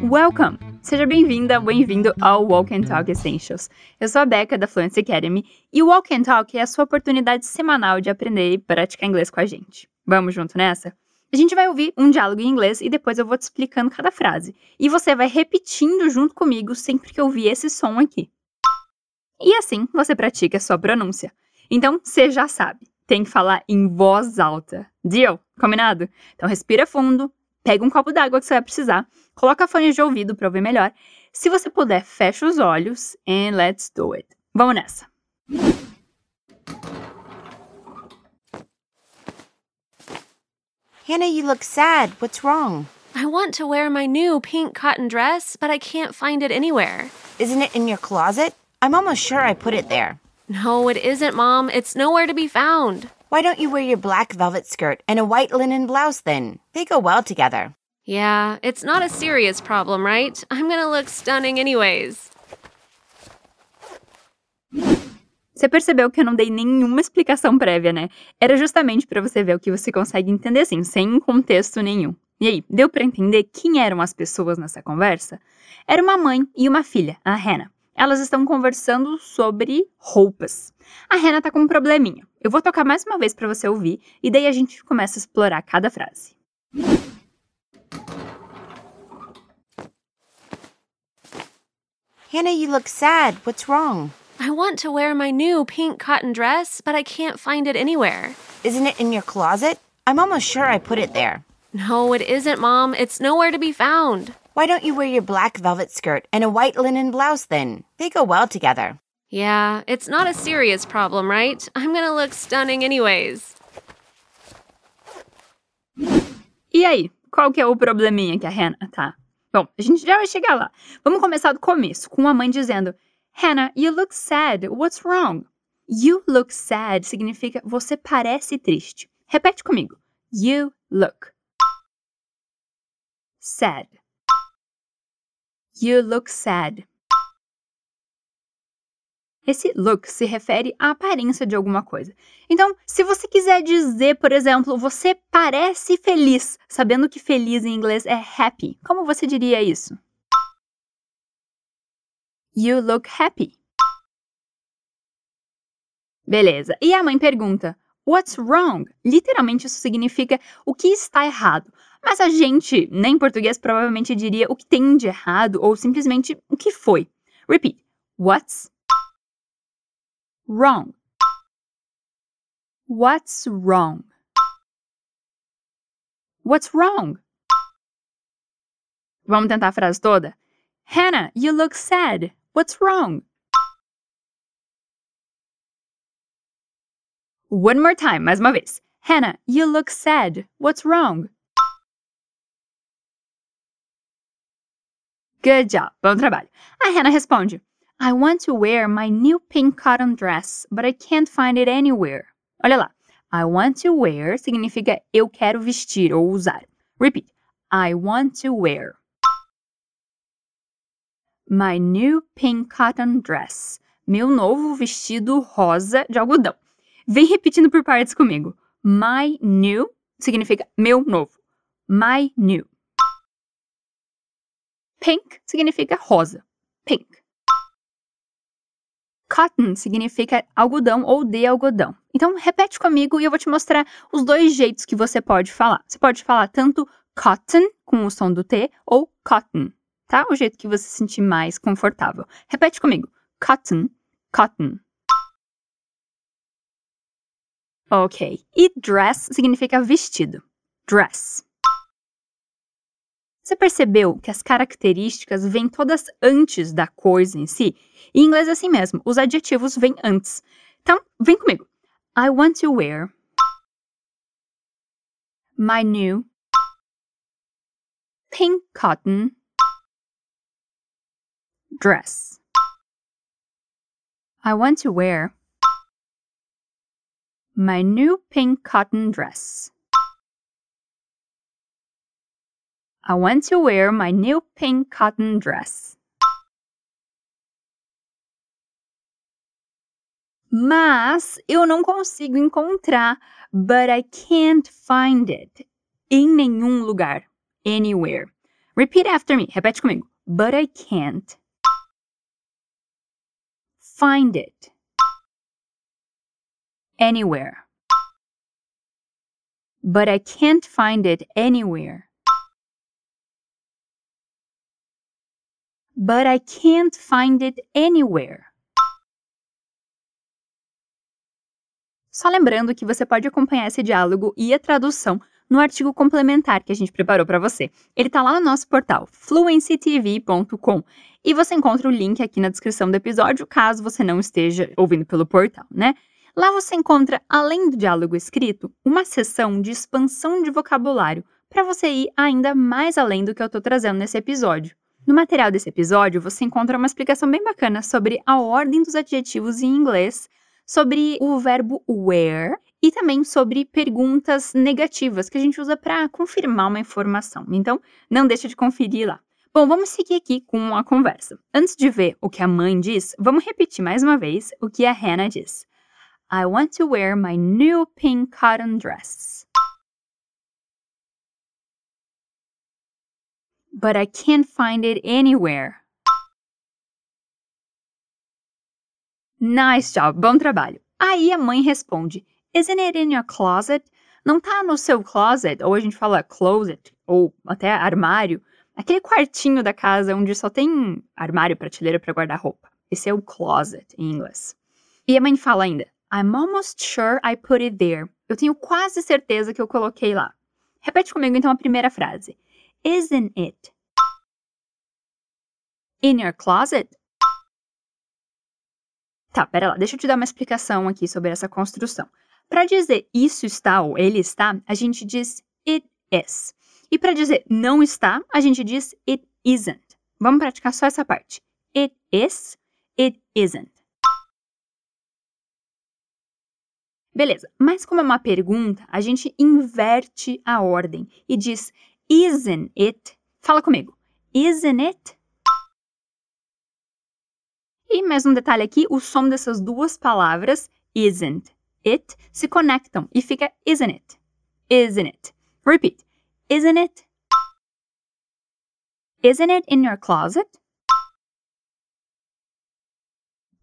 Welcome! Seja bem-vinda, bem-vindo ao Walk and Talk Essentials. Eu sou a Becca da Fluency Academy e o Walk and Talk é a sua oportunidade semanal de aprender e praticar inglês com a gente. Vamos junto nessa? A gente vai ouvir um diálogo em inglês e depois eu vou te explicando cada frase. E você vai repetindo junto comigo sempre que ouvir esse som aqui. E assim você pratica a sua pronúncia. Então, você já sabe, tem que falar em voz alta. Deal? Combinado? Então respira fundo, pega um copo d'água que você vai precisar, coloca fone de ouvido para ouvir melhor. Se você puder, fecha os olhos and let's do it. Vamos nessa. Hannah, you look sad. What's wrong? I want to wear my new pink cotton dress, but I can't find it anywhere. Isn't it in your closet? I'm almost sure I put it there. No, it isn't, Mom. It's nowhere to be found. Why don't you wear your black velvet skirt and a white linen blouse then? They go well together. Yeah, it's not a serious problem, right? I'm gonna look stunning anyways. Você percebeu que eu não dei nenhuma explicação prévia, né? Era justamente para você ver o que você consegue entender assim, sem contexto nenhum. E aí, deu para entender quem eram as pessoas nessa conversa? Era uma mãe e uma filha, a Hannah. Elas estão conversando sobre roupas. A Hannah tá com um probleminha. Eu vou tocar mais uma vez para você ouvir e daí a gente começa a explorar cada frase. Hannah, you look sad. What's wrong? I want to wear my new pink cotton dress, but I can't find it anywhere. Isn't it in your closet? I'm almost sure I put it there. No, it isn't, Mom. It's nowhere to be found. Why don't you wear your black velvet skirt and a white linen blouse then? They go well together. Yeah, it's not a serious problem, right? I'm gonna look stunning anyways. E aí, qual que é o probleminha que a Hannah tá? Bom, a gente já vai chegar lá. Vamos começar do começo, com a mãe dizendo: Hannah, you look sad. What's wrong? You look sad significa você parece triste. Repete comigo. You look sad. You look sad. Esse look se refere à aparência de alguma coisa. Então, se você quiser dizer, por exemplo, você parece feliz, sabendo que feliz em inglês é happy, como você diria isso? You look happy. Beleza. E a mãe pergunta: What's wrong? Literalmente isso significa o que está errado. Mas a gente, nem em português, provavelmente diria o que tem de errado ou simplesmente o que foi. Repeat. What's wrong? What's wrong? What's wrong? Vamos tentar a frase toda? Hannah, you look sad. What's wrong? One more time, mais uma vez. Hannah, you look sad. What's wrong? Good job. Bom trabalho. A Hannah responde: I want to wear my new pink cotton dress, but I can't find it anywhere. Olha lá. I want to wear significa eu quero vestir ou usar. Repeat. I want to wear my new pink cotton dress. Meu novo vestido rosa de algodão. Vem repetindo por partes comigo. My new significa meu novo. My new. Pink significa rosa. Pink. Cotton significa algodão ou de algodão. Então, repete comigo e eu vou te mostrar os dois jeitos que você pode falar. Você pode falar tanto cotton, com o som do T, ou cotton, tá? O jeito que você se sentir mais confortável. Repete comigo. Cotton, cotton. Ok. E dress significa vestido. Dress. Você percebeu que as características vêm todas antes da coisa em si? Em inglês é assim mesmo, os adjetivos vêm antes. Então, vem comigo. I want to wear my new pink cotton dress. I want to wear my new pink cotton dress. I want to wear my new pink cotton dress. Mas eu não consigo encontrar, but I can't find it. Em nenhum lugar. Anywhere. Repeat after me. Repete comigo. But I can't find it anywhere. But I can't find it anywhere. But I can't find it anywhere. Só lembrando que você pode acompanhar esse diálogo e a tradução no artigo complementar que a gente preparou para você. Ele está lá no nosso portal fluencytv.com e você encontra o link aqui na descrição do episódio, caso você não esteja ouvindo pelo portal, né? Lá você encontra, além do diálogo escrito, uma seção de expansão de vocabulário para você ir ainda mais além do que eu estou trazendo nesse episódio. No material desse episódio, você encontra uma explicação bem bacana sobre a ordem dos adjetivos em inglês, sobre o verbo where e também sobre perguntas negativas que a gente usa para confirmar uma informação. Então, não deixe de conferir lá. Bom, vamos seguir aqui com a conversa. Antes de ver o que a mãe diz, vamos repetir mais uma vez o que a Hannah diz. I want to wear my new pink cotton dress. But I can't find it anywhere. Nice job, bom trabalho. Aí a mãe responde: Isn't it in your closet? Não tá no seu closet, ou a gente fala closet, ou até armário, aquele quartinho da casa onde só tem armário, prateleira para guardar roupa. Esse é o closet em inglês. E a mãe fala ainda: I'm almost sure I put it there. Eu tenho quase certeza que eu coloquei lá. Repete comigo então a primeira frase. Isn't it? In your closet? Tá, pera lá, deixa eu te dar uma explicação aqui sobre essa construção. Para dizer isso está ou ele está, a gente diz it is. E para dizer não está, a gente diz it isn't. Vamos praticar só essa parte. It is, it isn't. Beleza, mas como é uma pergunta, a gente inverte a ordem e diz isn't it? Fala comigo. Isn't it? E mais um detalhe aqui, o som dessas duas palavras, isn't it, se conectam e fica isn't it? Isn't it? Repeat. Isn't it? Isn't it in your closet?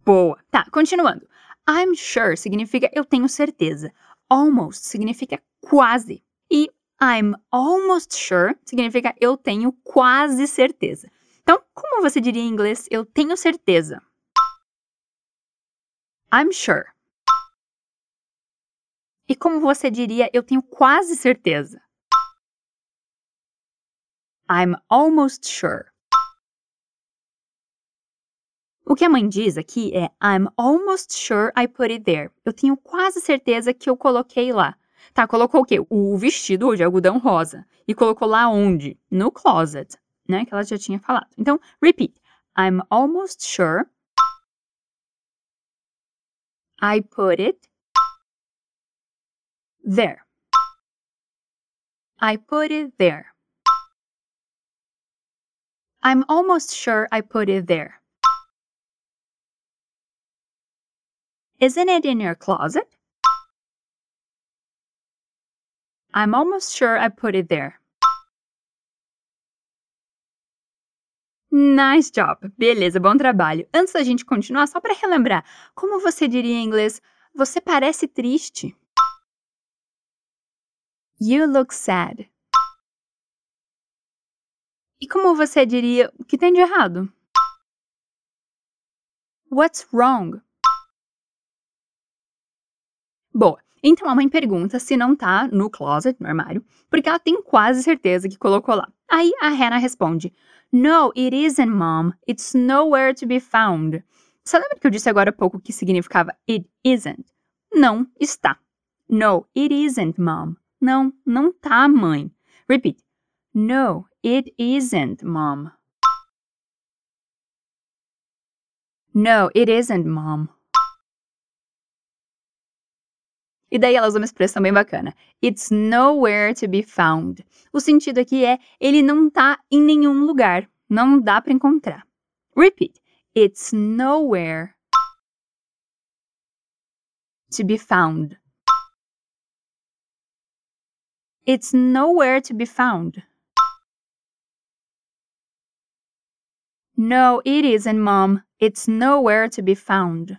Boa. Tá, continuando. I'm sure significa eu tenho certeza. Almost significa quase. E I'm almost sure significa eu tenho quase certeza. Então, como você diria em inglês eu tenho certeza? I'm sure. E como você diria eu tenho quase certeza? I'm almost sure. O que a mãe diz aqui é I'm almost sure I put it there. Eu tenho quase certeza que eu coloquei lá. Tá, colocou o quê? O vestido de algodão rosa. E colocou lá onde? No closet, né? Que ela já tinha falado. Então, repeat. I'm almost sure I put it there. I put it there. I'm almost sure I put it there. Isn't it in your closet? I'm almost sure I put it there. Nice job! Beleza, bom trabalho. Antes da gente continuar, só para relembrar, como você diria em inglês, você parece triste. You look sad. E como você diria, o que tem de errado? What's wrong? Boa. Então a mãe pergunta se não tá no closet, no armário, porque ela tem quase certeza que colocou lá. Aí a Hannah responde: No, it isn't, mom. It's nowhere to be found. Você lembra que eu disse agora há pouco que significava it isn't? Não está. No, it isn't, mom. Não, não tá, mãe. Repeat. No, it isn't, mom. No, it isn't, mom. E daí ela usa uma expressão bem bacana. It's nowhere to be found. O sentido aqui é ele não tá em nenhum lugar, não dá para encontrar. Repeat. It's nowhere to be found. It's nowhere to be found. No, it isn't, Mom. It's nowhere to be found.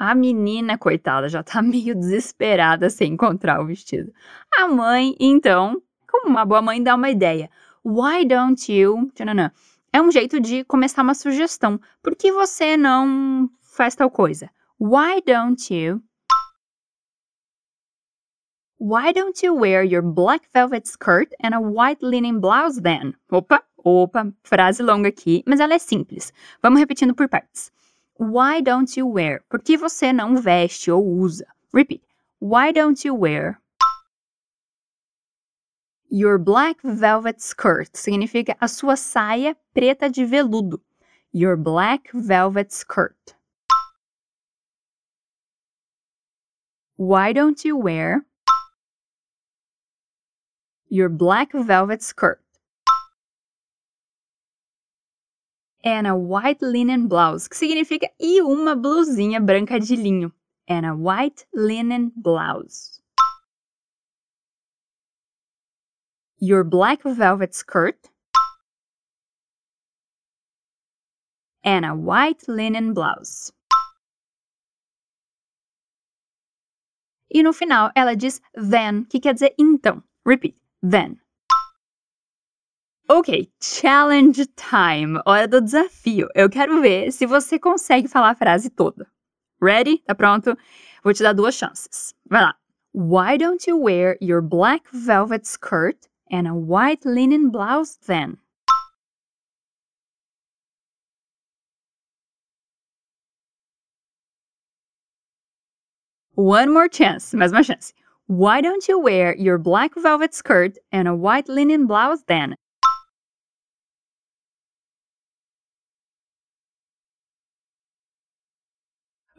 A menina, coitada, já tá meio desesperada sem encontrar o vestido. A mãe, então, como uma boa mãe, dá uma ideia. Why don't you. Tchananã. É um jeito de começar uma sugestão. Por que você não faz tal coisa? Why don't you? Why don't you wear your black velvet skirt and a white linen blouse then? Opa, opa, frase longa aqui, mas ela é simples. Vamos repetindo por partes. Why don't you wear? Por que você não veste ou usa? Repeat. Why don't you wear your black velvet skirt? Significa a sua saia preta de veludo. Your black velvet skirt. Why don't you wear your black velvet skirt? And a white linen blouse, que significa e uma blusinha branca de linho. And a white linen blouse. Your black velvet skirt and a white linen blouse. E no final ela diz then, que quer dizer então. Repeat, then. Ok, challenge time, hora do desafio. Eu quero ver se você consegue falar a frase toda. Ready? Tá pronto? Vou te dar duas chances. Vai lá. Why don't you wear your black velvet skirt and a white linen blouse then? One more chance, mais uma chance. Why don't you wear your black velvet skirt and a white linen blouse then?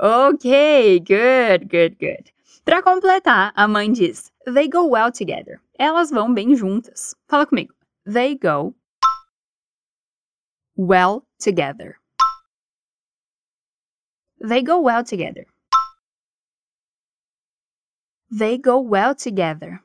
Ok, good, good, good. Para completar, a mãe diz: They go well together. Elas vão bem juntas. Fala comigo. They go well together. They go well together. They go well together.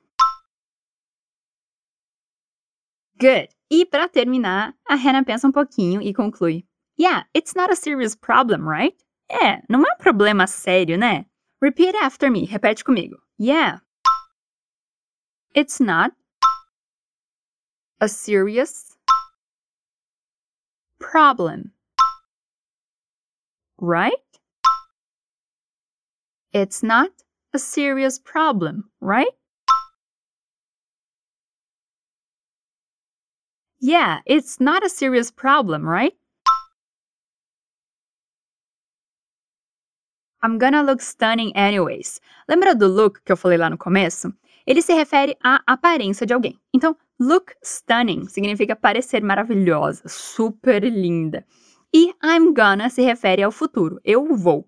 Good. E para terminar, a Hannah pensa um pouquinho e conclui: Yeah, it's not a serious problem, right? É, não é um problema sério, né? Repeat after me. Repete comigo. Yeah. It's not a serious problem. Right? It's not a serious problem, right? Yeah, it's not a serious problem, right? I'm gonna look stunning anyways. Lembra do look que eu falei lá no começo? Ele se refere à aparência de alguém. Então, look stunning significa parecer maravilhosa, super linda. E I'm gonna se refere ao futuro. Eu vou.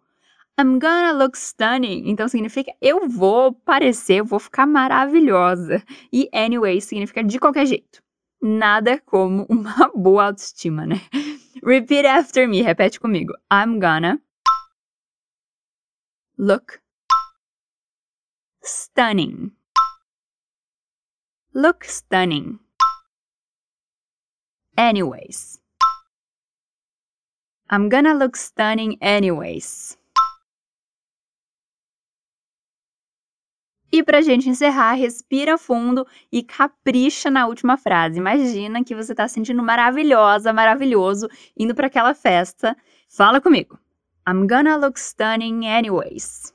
I'm gonna look stunning. Então significa eu vou parecer, vou ficar maravilhosa. E anyway significa de qualquer jeito. Nada como uma boa autoestima, né? Repeat after me. Repete comigo. I'm gonna Look stunning. Look stunning. Anyways. I'm gonna look stunning anyways. E pra gente encerrar, respira fundo e capricha na última frase. Imagina que você tá se sentindo maravilhosa, maravilhoso, indo para aquela festa. Fala comigo. I'm gonna look stunning anyways.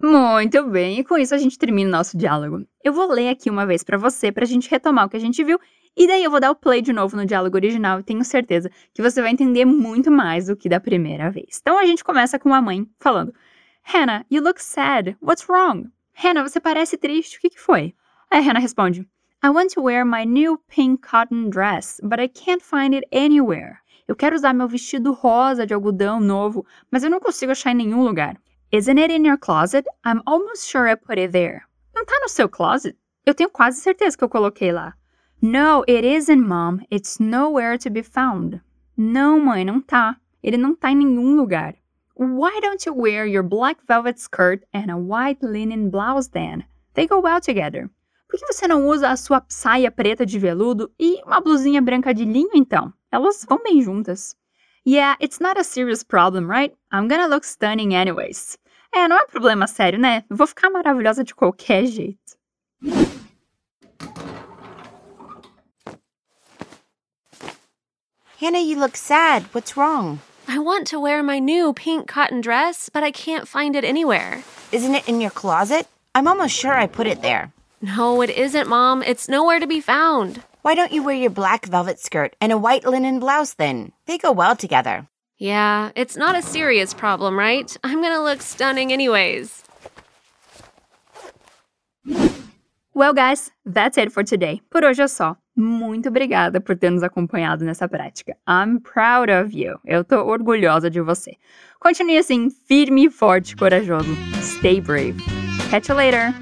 Muito bem, e com isso a gente termina o nosso diálogo. Eu vou ler aqui uma vez para você, para a gente retomar o que a gente viu, e daí eu vou dar o play de novo no diálogo original e tenho certeza que você vai entender muito mais do que da primeira vez. Então a gente começa com a mãe falando: Hannah, you look sad. What's wrong? Hannah, você parece triste. O que, que foi? Aí a Hannah responde: I want to wear my new pink cotton dress, but I can't find it anywhere. Eu quero usar meu vestido rosa de algodão novo, mas eu não consigo achar em nenhum lugar. Isn't it in your closet? I'm almost sure I put it there. Não tá no seu closet? Eu tenho quase certeza que eu coloquei lá. No, it isn't, mom. It's nowhere to be found. Não, mãe, não tá. Ele não tá em nenhum lugar. Why don't you wear your black velvet skirt and a white linen blouse then? They go well together. Por que você não usa a sua saia preta de veludo e uma blusinha branca de linho então? Elas vão bem juntas. Yeah, it's not a serious problem, right? I'm gonna look stunning anyways. É, não é um problema sério, né? Eu vou ficar maravilhosa de qualquer jeito. Hannah, you look sad. What's wrong? I want to wear my new pink cotton dress, but I can't find it anywhere. Isn't it in your closet? I'm almost sure I put it there. No, it isn't, Mom. It's nowhere to be found. Why don't you wear your black velvet skirt and a white linen blouse then? They go well together. Yeah, it's not a serious problem, right? I'm gonna look stunning anyways. Well, guys, that's it for today. Por hoje é só. Muito obrigada por ter nos acompanhado nessa prática. I'm proud of you. Eu tô orgulhosa de você. Continue assim, firme, forte, corajoso. Stay brave. Catch you later.